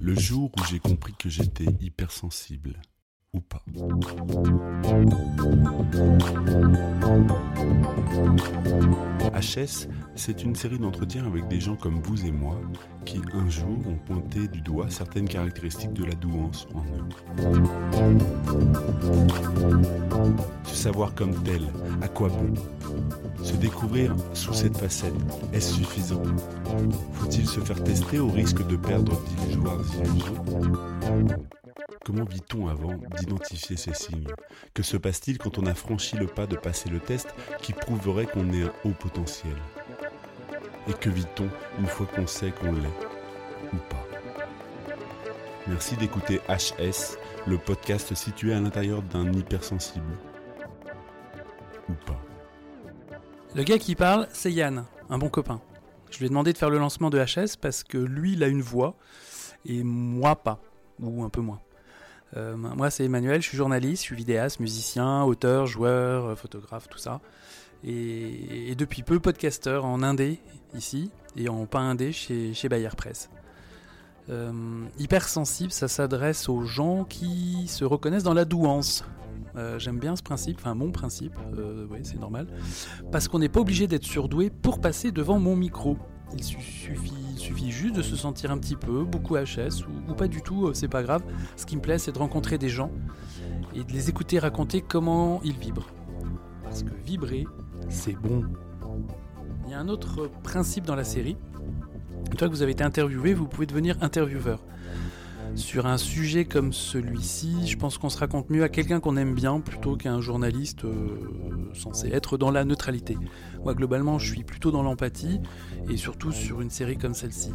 Le jour où j'ai compris que j'étais hypersensible ou pas. HS, c'est une série d'entretiens avec des gens comme vous et moi qui, un jour, ont pointé du doigt certaines caractéristiques de la douance en eux. Savoir comme tel, à quoi bon. Se découvrir sous cette facette, est-ce suffisant? Faut-il se faire tester au risque de perdre d'illusoires illusions Comment vit-on avant d'identifier ces signes? Que se passe-t-il quand on a franchi le pas de passer le test qui prouverait qu'on est un haut potentiel? Et que vit-on une fois qu'on sait qu'on l'est ou pas? Merci d'écouter HS, le podcast situé à l'intérieur d'un hypersensible. Le gars qui parle, c'est Yann, un bon copain. Je lui ai demandé de faire le lancement de HS parce que lui, il a une voix et moi pas, ou un peu moins. Euh, moi, c'est Emmanuel, je suis journaliste, je suis vidéaste, musicien, auteur, joueur, euh, photographe, tout ça. Et, depuis peu, podcasteur en indé ici et en pas indé chez, chez Bayer Presse. Euh, hypersensible, ça s'adresse aux gens qui se reconnaissent dans la douance. J'aime bien ce principe, enfin mon principe, oui c'est normal, parce qu'on n'est pas obligé d'être surdoué pour passer devant mon micro. Il suffit, juste de se sentir un petit peu, beaucoup HS ou, pas du tout, euh, c'est pas grave. Ce qui me plaît, c'est de rencontrer des gens et de les écouter raconter comment ils vibrent. Parce que vibrer, c'est bon. Il y a un autre principe dans la série. Une fois que vous avez été interviewé, vous pouvez devenir intervieweur. Sur un sujet comme celui-ci, je pense qu'on se raconte mieux à quelqu'un qu'on aime bien plutôt qu'à un journaliste euh, censé être dans la neutralité. Moi, globalement, je suis plutôt dans l'empathie et surtout sur une série comme celle-ci.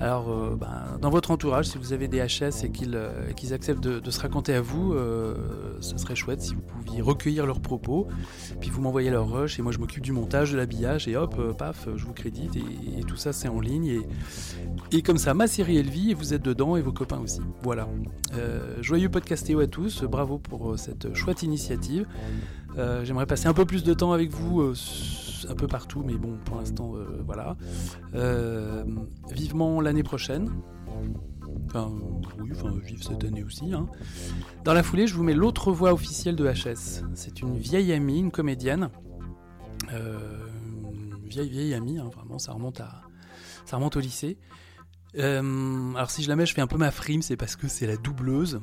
Alors, euh, ben, dans votre entourage, si vous avez des HS et qu'ils euh, acceptent de, se raconter à vous, euh, ce serait chouette si vous pouviez recueillir leurs propos, puis vous m'envoyez leur rush et moi je m'occupe du montage, de l'habillage et hop, paf, je vous crédite et, tout ça c'est en ligne et, et, comme ça, ma série elle vit et vous êtes dedans et vos copains aussi. Voilà. joyeux podcastéo à tous, bravo pour cette chouette initiative. J'aimerais passer un peu plus de temps avec vous un peu partout, mais bon, pour l'instant, euh, voilà. Euh, vivement l'année prochaine. Enfin, oui, enfin, vive cette année aussi. Hein. Dans la foulée, je vous mets l'autre voix officielle de HS. C'est une vieille amie, une comédienne. Euh, vieille, vieille amie, hein, vraiment, ça remonte, à, ça remonte au lycée. Alors si je la mets, je fais un peu ma frime, c'est parce que c'est la doubleuse.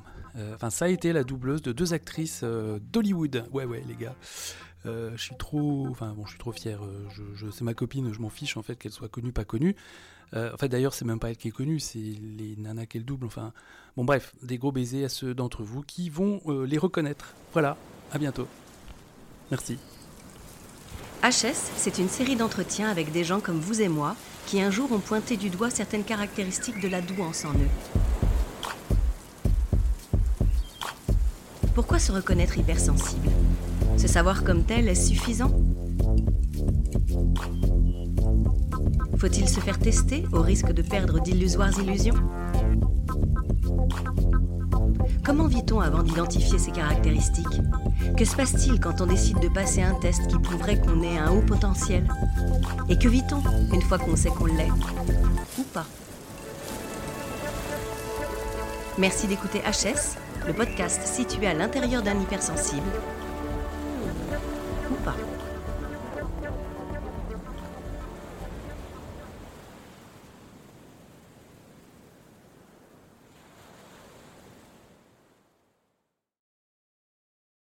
Enfin, ça a été la doubleuse de deux actrices d'Hollywood. Ouais, ouais, les gars. Euh, je suis trop, enfin bon, je suis trop fier. Euh, je, c'est ma copine, je m'en fiche en fait qu'elle soit connue, pas connue. Euh, en fait, d'ailleurs, c'est même pas elle qui est connue, c'est les nanas qu'elle double. Enfin, bon, bref, des gros baisers à ceux d'entre vous qui vont les reconnaître. Voilà, à bientôt. Merci. HS, c'est une série d'entretiens avec des gens comme vous et moi qui un jour ont pointé du doigt certaines caractéristiques de la douance en eux. Pourquoi se reconnaître hypersensible? Se savoir comme tel est suffisant? Faut-il se faire tester au risque de perdre d'illusoires illusions? Comment vit-on avant d'identifier ces caractéristiques? Que se passe-t-il quand on décide de passer un test qui prouverait qu'on est un haut potentiel? Et que vit-on une fois qu'on sait qu'on l'est? Ou pas? Merci d'écouter HS, le podcast situé à l'intérieur d'un hypersensible. Ou pas?